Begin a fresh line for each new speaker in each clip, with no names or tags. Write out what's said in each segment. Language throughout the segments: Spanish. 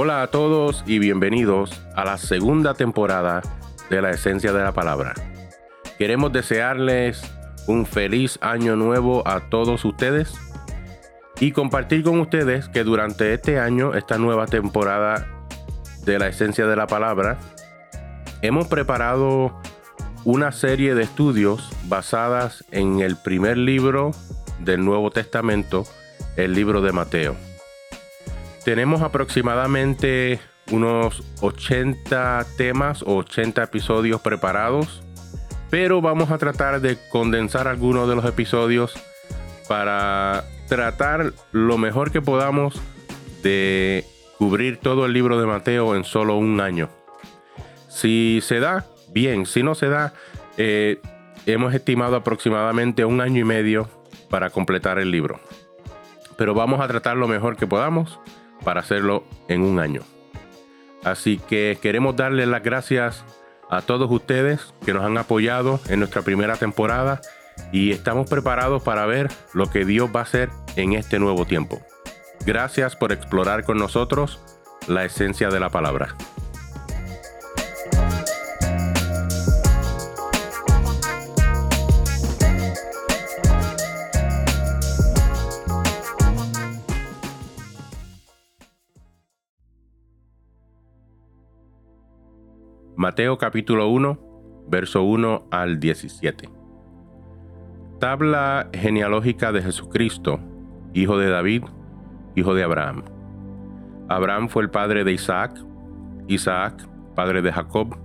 Hola a todos y bienvenidos a la segunda temporada de la Esencia de la Palabra. Queremos desearles un feliz año nuevo a todos ustedes y compartir con ustedes que durante este año, esta nueva temporada de la Esencia de la Palabra, hemos preparado una serie de estudios basadas en el primer libro del Nuevo Testamento, el libro de Mateo. Tenemos aproximadamente unos 80 temas o 80 episodios preparados, pero vamos a tratar de condensar algunos de los episodios para tratar lo mejor que podamos de cubrir todo el libro de Mateo en solo un año. Si se da, bien, si no se da, eh, hemos estimado aproximadamente un año y medio para completar el libro. Pero vamos a tratar lo mejor que podamos para hacerlo en un año. Así que queremos darle las gracias a todos ustedes que nos han apoyado en nuestra primera temporada y estamos preparados para ver lo que Dios va a hacer en este nuevo tiempo. Gracias por explorar con nosotros la esencia de la palabra. Mateo capítulo 1, verso 1 al 17. Tabla genealógica de Jesucristo, hijo de David, hijo de Abraham. Abraham fue el padre de Isaac, Isaac, padre de Jacob,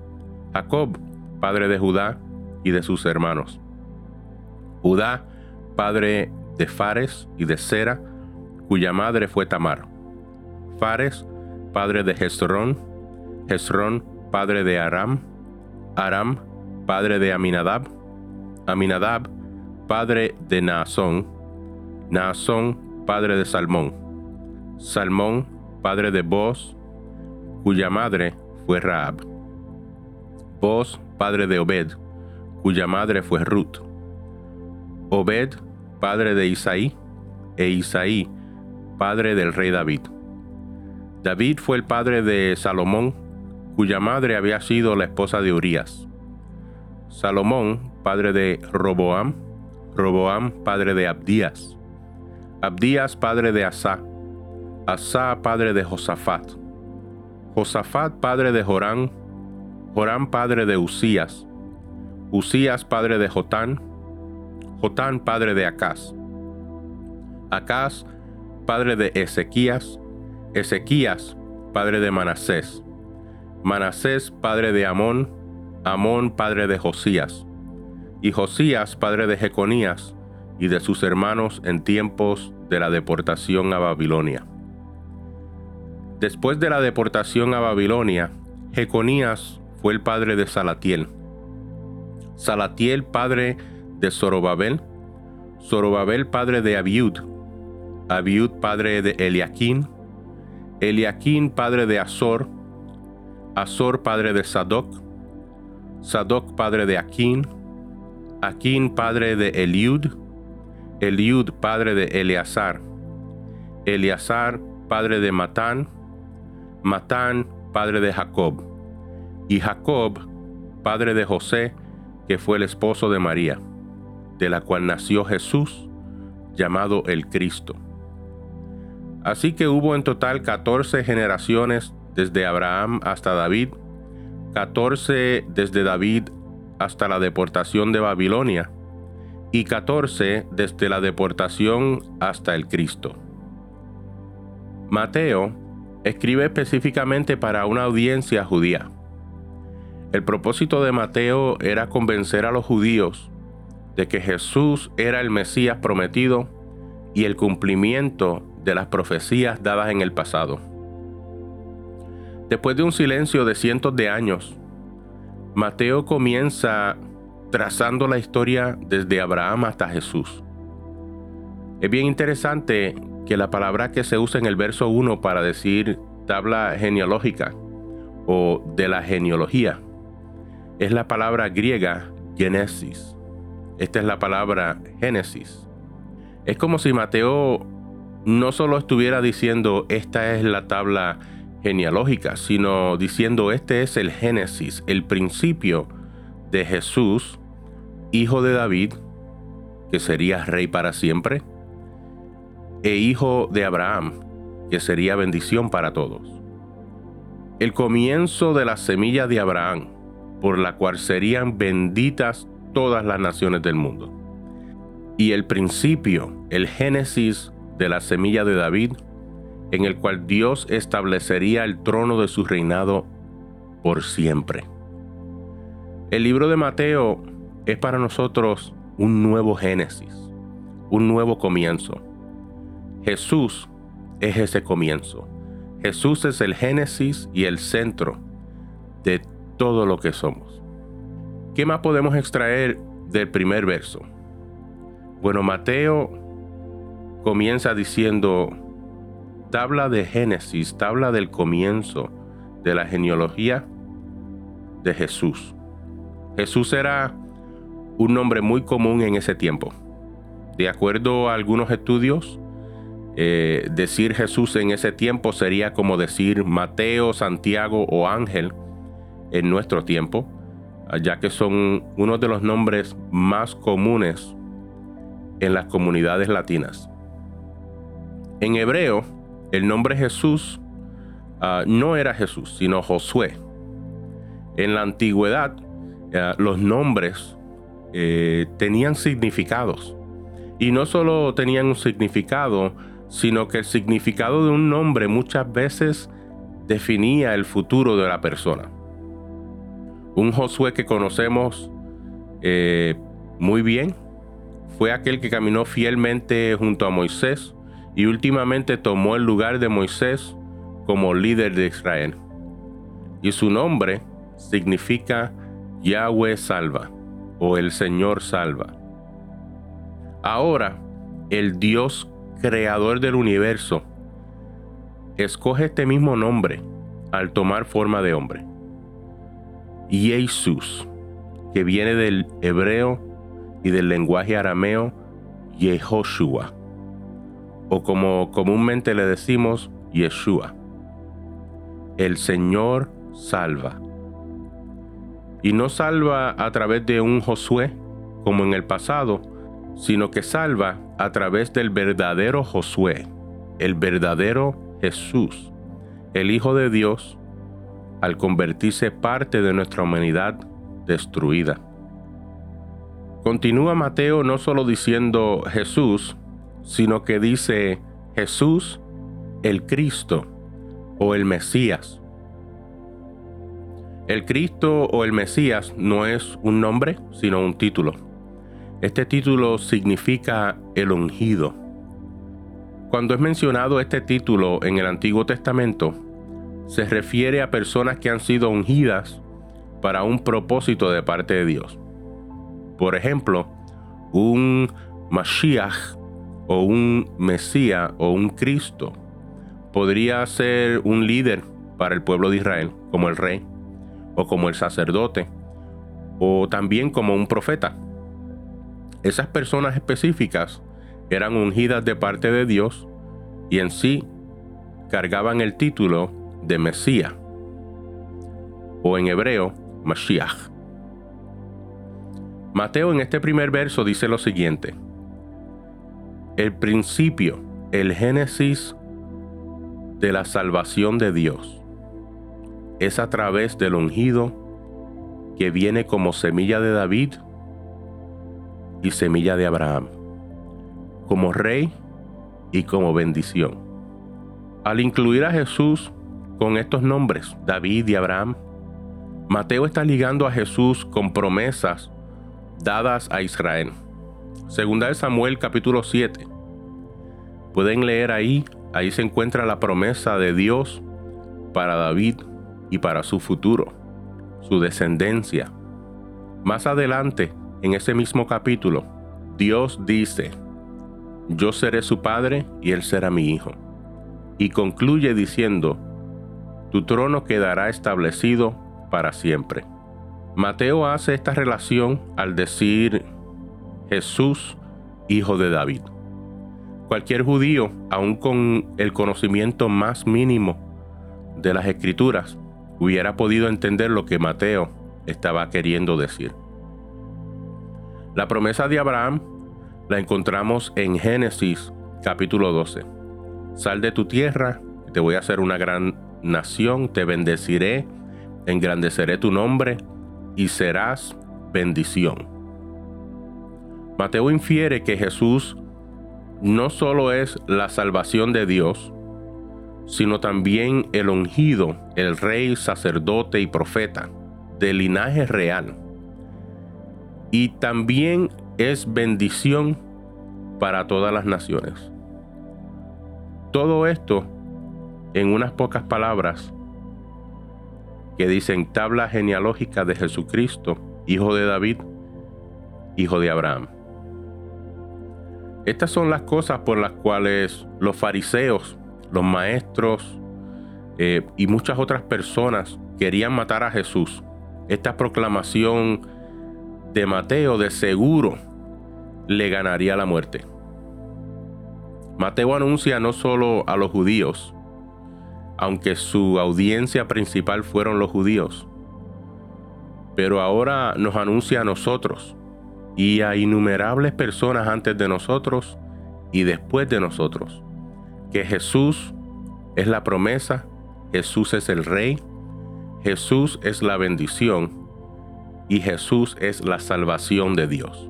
Jacob, padre de Judá y de sus hermanos. Judá, padre de Fares y de Sera, cuya madre fue Tamar. Fares, padre de Hezrón, Hezrón, padre de Aram, Aram, padre de Aminadab, Aminadab, padre de Naasón, Naasón, padre de Salmón, Salmón, padre de Boz, cuya madre fue Raab, Boz, padre de Obed, cuya madre fue Ruth, Obed, padre de Isaí, e Isaí, padre del rey David. David fue el padre de Salomón, cuya madre había sido la esposa de Urías. Salomón, padre de Roboam, Roboam, padre de Abdías, Abdías, padre de Asa, Asa, padre de Josafat, Josafat, padre de Jorán, Jorán, padre de Usías, Usías, padre de Jotán, Jotán, padre de Acaz, Acaz, padre de Ezequías, Ezequías, padre de Manasés, Manasés, padre de Amón, Amón, padre de Josías, y Josías, padre de Jeconías, y de sus hermanos en tiempos de la deportación a Babilonia. Después de la deportación a Babilonia, Jeconías fue el padre de Salatiel. Salatiel, padre de Zorobabel. Zorobabel, padre de Abiud. Abiud, padre de Eliaquín. Eliaquín, padre de Azor. Azor padre de Sadoc, Sadoc padre de Aquín, Aquín padre de Eliud, Eliud padre de Eleazar, Eleazar padre de Matán, Matán padre de Jacob, y Jacob padre de José, que fue el esposo de María, de la cual nació Jesús, llamado el Cristo. Así que hubo en total 14 generaciones desde Abraham hasta David, 14 desde David hasta la deportación de Babilonia y 14 desde la deportación hasta el Cristo. Mateo escribe específicamente para una audiencia judía. El propósito de Mateo era convencer a los judíos de que Jesús era el Mesías prometido y el cumplimiento de las profecías dadas en el pasado. Después de un silencio de cientos de años, Mateo comienza trazando la historia desde Abraham hasta Jesús. Es bien interesante que la palabra que se usa en el verso 1 para decir tabla genealógica o de la genealogía es la palabra griega Genesis. Esta es la palabra Génesis. Es como si Mateo no solo estuviera diciendo esta es la tabla genealógica, sino diciendo este es el génesis, el principio de Jesús, hijo de David, que sería rey para siempre, e hijo de Abraham, que sería bendición para todos. El comienzo de la semilla de Abraham, por la cual serían benditas todas las naciones del mundo. Y el principio, el génesis de la semilla de David, en el cual Dios establecería el trono de su reinado por siempre. El libro de Mateo es para nosotros un nuevo génesis, un nuevo comienzo. Jesús es ese comienzo. Jesús es el génesis y el centro de todo lo que somos. ¿Qué más podemos extraer del primer verso? Bueno, Mateo comienza diciendo, tabla de Génesis, tabla del comienzo de la genealogía de Jesús. Jesús era un nombre muy común en ese tiempo. De acuerdo a algunos estudios, eh, decir Jesús en ese tiempo sería como decir Mateo, Santiago o Ángel en nuestro tiempo, ya que son uno de los nombres más comunes en las comunidades latinas. En hebreo, el nombre Jesús ah, no era Jesús, sino Josué. En la antigüedad, ah, los nombres eh, tenían significados. Y no solo tenían un significado, sino que el significado de un nombre muchas veces definía el futuro de la persona. Un Josué que conocemos eh, muy bien fue aquel que caminó fielmente junto a Moisés y últimamente tomó el lugar de Moisés como líder de Israel. Y su nombre significa Yahweh salva o el Señor salva. Ahora, el Dios creador del universo escoge este mismo nombre al tomar forma de hombre. Jesús, que viene del hebreo y del lenguaje arameo Yehoshua o como comúnmente le decimos, Yeshua. El Señor salva. Y no salva a través de un Josué, como en el pasado, sino que salva a través del verdadero Josué, el verdadero Jesús, el Hijo de Dios, al convertirse parte de nuestra humanidad destruida. Continúa Mateo no solo diciendo Jesús, sino que dice Jesús el Cristo o el Mesías. El Cristo o el Mesías no es un nombre, sino un título. Este título significa el ungido. Cuando es mencionado este título en el Antiguo Testamento, se refiere a personas que han sido ungidas para un propósito de parte de Dios. Por ejemplo, un Mashiach o un Mesías o un Cristo. Podría ser un líder para el pueblo de Israel, como el rey, o como el sacerdote, o también como un profeta. Esas personas específicas eran ungidas de parte de Dios y en sí cargaban el título de Mesías, o en hebreo, Mashiach. Mateo en este primer verso dice lo siguiente, el principio, el génesis de la salvación de Dios es a través del ungido que viene como semilla de David y semilla de Abraham, como rey y como bendición. Al incluir a Jesús con estos nombres, David y Abraham, Mateo está ligando a Jesús con promesas dadas a Israel. Segunda de Samuel capítulo 7. Pueden leer ahí, ahí se encuentra la promesa de Dios para David y para su futuro, su descendencia. Más adelante, en ese mismo capítulo, Dios dice, yo seré su padre y él será mi hijo. Y concluye diciendo, tu trono quedará establecido para siempre. Mateo hace esta relación al decir Jesús, hijo de David. Cualquier judío, aun con el conocimiento más mínimo de las escrituras hubiera podido entender lo que Mateo estaba queriendo decir. La promesa de Abraham la encontramos en Génesis capítulo 12. Sal de tu tierra, te voy a hacer una gran nación, te bendeciré, engrandeceré tu nombre y serás bendición. Mateo infiere que Jesús no solo es la salvación de Dios, sino también el ungido, el rey, sacerdote y profeta, del linaje real. Y también es bendición para todas las naciones. Todo esto en unas pocas palabras que dicen tabla genealógica de Jesucristo, hijo de David, hijo de Abraham. Estas son las cosas por las cuales los fariseos, los maestros eh, y muchas otras personas querían matar a Jesús. Esta proclamación de Mateo de seguro le ganaría la muerte. Mateo anuncia no solo a los judíos, aunque su audiencia principal fueron los judíos, pero ahora nos anuncia a nosotros, y a innumerables personas antes de nosotros y después de nosotros, que Jesús es la promesa, Jesús es el Rey, Jesús es la bendición y Jesús es la salvación de Dios.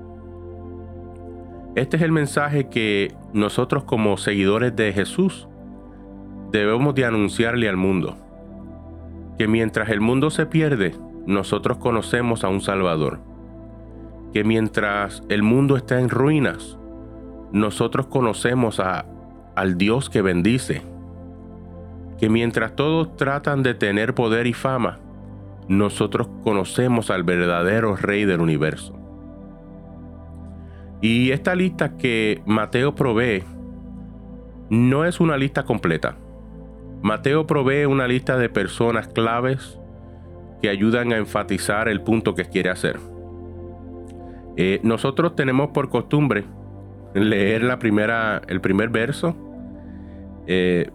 Este es el mensaje que nosotros como seguidores de Jesús debemos de anunciarle al mundo. Que mientras el mundo se pierde, nosotros conocemos a un Salvador que mientras el mundo está en ruinas, nosotros conocemos a, al Dios que bendice. Que mientras todos tratan de tener poder y fama, nosotros conocemos al verdadero Rey del universo. Y esta lista que Mateo provee no es una lista completa. Mateo provee una lista de personas claves que ayudan a enfatizar el punto que quiere hacer. Eh, nosotros tenemos por costumbre leer la primera, el primer verso, eh,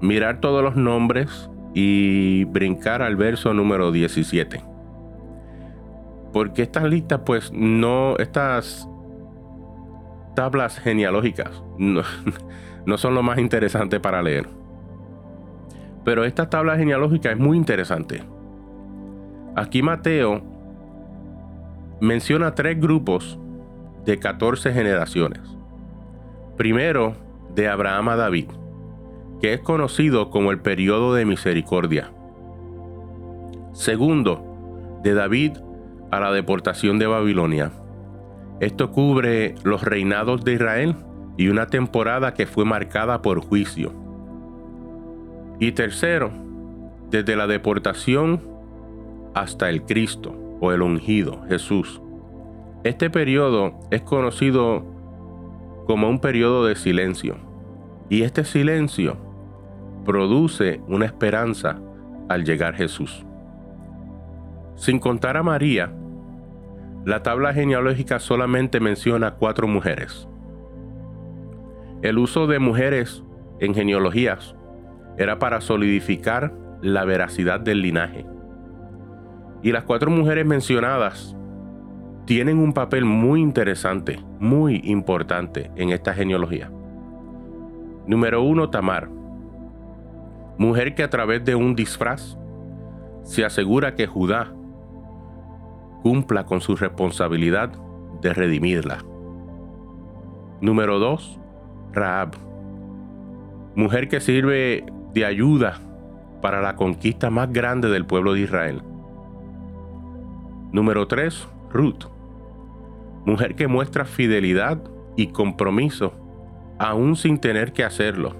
mirar todos los nombres y brincar al verso número 17. Porque estas listas, pues no, estas tablas genealógicas no, no son lo más interesante para leer. Pero esta tabla genealógica es muy interesante. Aquí Mateo menciona tres grupos de 14 generaciones. Primero, de Abraham a David, que es conocido como el periodo de misericordia. Segundo, de David a la deportación de Babilonia. Esto cubre los reinados de Israel y una temporada que fue marcada por juicio. Y tercero, desde la deportación hasta el Cristo o el ungido, Jesús. Este periodo es conocido como un periodo de silencio. Y este silencio produce una esperanza al llegar Jesús. Sin contar a María, la tabla genealógica solamente menciona cuatro mujeres. El uso de mujeres en genealogías era para solidificar la veracidad del linaje. Y las cuatro mujeres mencionadas tienen un papel muy interesante, muy importante en esta genealogía. Número uno, Tamar. Mujer que a través de un disfraz se asegura que Judá cumpla con su responsabilidad de redimirla. Número 2. Raab. Mujer que sirve de ayuda para la conquista más grande del pueblo de Israel. Número 3. Ruth. Mujer que muestra fidelidad y compromiso aún sin tener que hacerlo.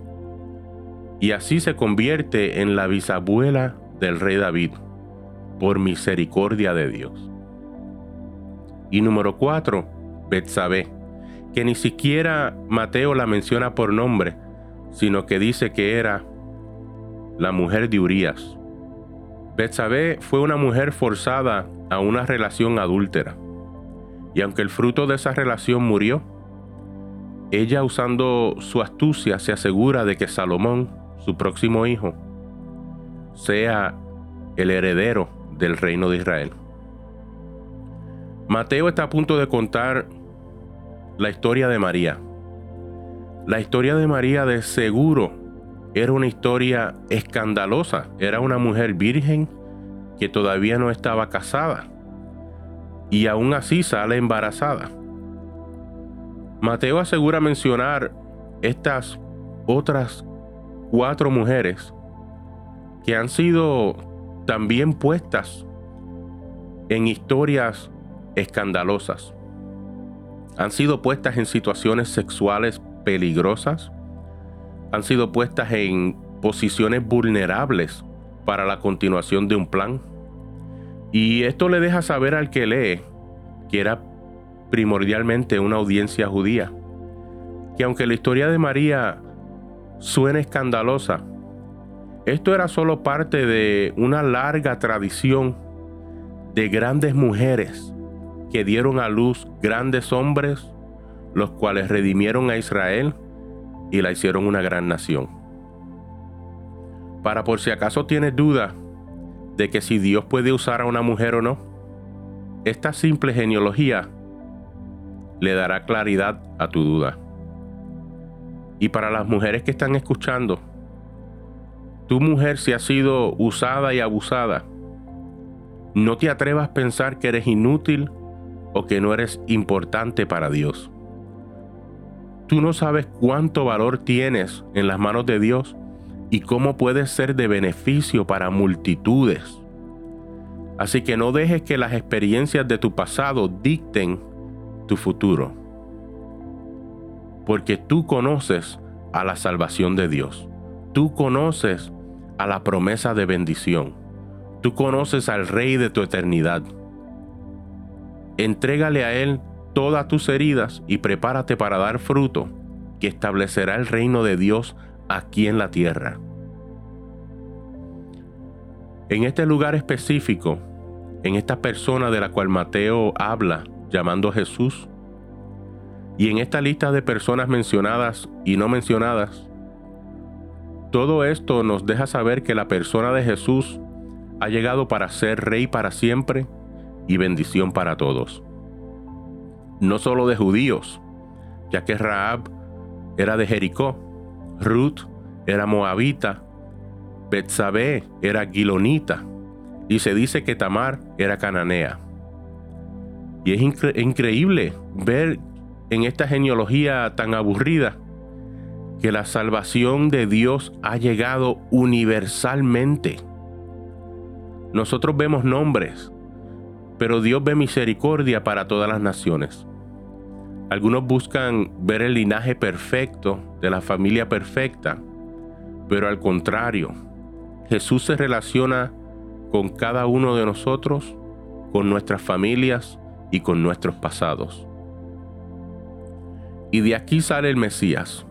Y así se convierte en la bisabuela del rey David, por misericordia de Dios. Y número 4. Betsabé, que ni siquiera Mateo la menciona por nombre, sino que dice que era la mujer de Urías. Betsabé fue una mujer forzada a una relación adúltera. Y aunque el fruto de esa relación murió, ella usando su astucia se asegura de que Salomón, su próximo hijo, sea el heredero del reino de Israel. Mateo está a punto de contar la historia de María. La historia de María de seguro era una historia escandalosa. Era una mujer virgen que todavía no estaba casada y aún así sale embarazada. Mateo asegura mencionar estas otras cuatro mujeres que han sido también puestas en historias escandalosas. Han sido puestas en situaciones sexuales peligrosas. Han sido puestas en posiciones vulnerables para la continuación de un plan. Y esto le deja saber al que lee que era primordialmente una audiencia judía. Que aunque la historia de María suene escandalosa, esto era solo parte de una larga tradición de grandes mujeres que dieron a luz grandes hombres, los cuales redimieron a Israel y la hicieron una gran nación. Para por si acaso tienes duda de que si Dios puede usar a una mujer o no, esta simple genealogía le dará claridad a tu duda. Y para las mujeres que están escuchando, tu mujer si ha sido usada y abusada, no te atrevas a pensar que eres inútil o que no eres importante para Dios. Tú no sabes cuánto valor tienes en las manos de Dios y cómo puedes ser de beneficio para multitudes. Así que no dejes que las experiencias de tu pasado dicten tu futuro. Porque tú conoces a la salvación de Dios. Tú conoces a la promesa de bendición. Tú conoces al Rey de tu eternidad. Entrégale a Él todas tus heridas y prepárate para dar fruto que establecerá el reino de Dios aquí en la tierra. En este lugar específico, en esta persona de la cual Mateo habla llamando a Jesús, y en esta lista de personas mencionadas y no mencionadas, todo esto nos deja saber que la persona de Jesús ha llegado para ser rey para siempre y bendición para todos. No solo de judíos, ya que Raab era de Jericó, Ruth era moabita, Betsabé era gilonita y se dice que Tamar era cananea. Y es increíble ver en esta genealogía tan aburrida que la salvación de Dios ha llegado universalmente. Nosotros vemos nombres, pero Dios ve misericordia para todas las naciones. Algunos buscan ver el linaje perfecto de la familia perfecta, pero al contrario, Jesús se relaciona con cada uno de nosotros, con nuestras familias y con nuestros pasados. Y de aquí sale el Mesías,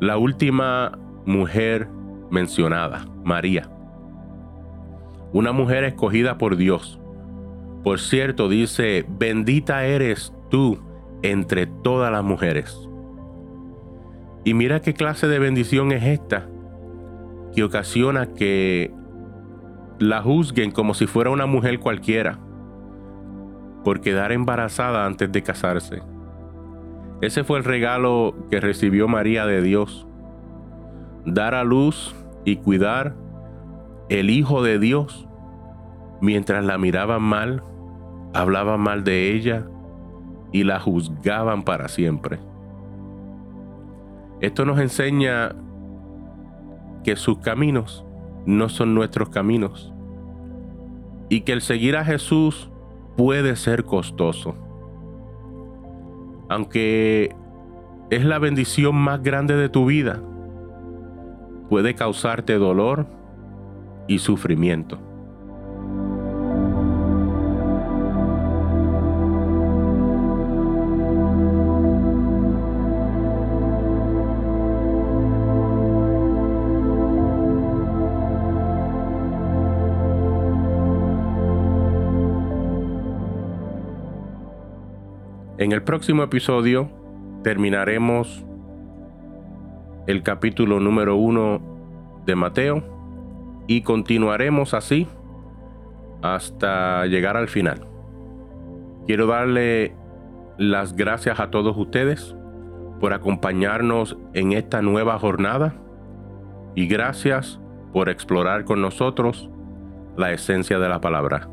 la última mujer mencionada, María. Una mujer escogida por Dios. Por cierto, dice, bendita eres tú entre todas las mujeres. Y mira qué clase de bendición es esta, que ocasiona que la juzguen como si fuera una mujer cualquiera, por quedar embarazada antes de casarse. Ese fue el regalo que recibió María de Dios. Dar a luz y cuidar el Hijo de Dios mientras la miraban mal, hablaban mal de ella y la juzgaban para siempre. Esto nos enseña que sus caminos no son nuestros caminos y que el seguir a Jesús puede ser costoso aunque es la bendición más grande de tu vida, puede causarte dolor y sufrimiento. En el próximo episodio terminaremos el capítulo número uno de Mateo y continuaremos así hasta llegar al final. Quiero darle las gracias a todos ustedes por acompañarnos en esta nueva jornada y gracias por explorar con nosotros la esencia de la palabra.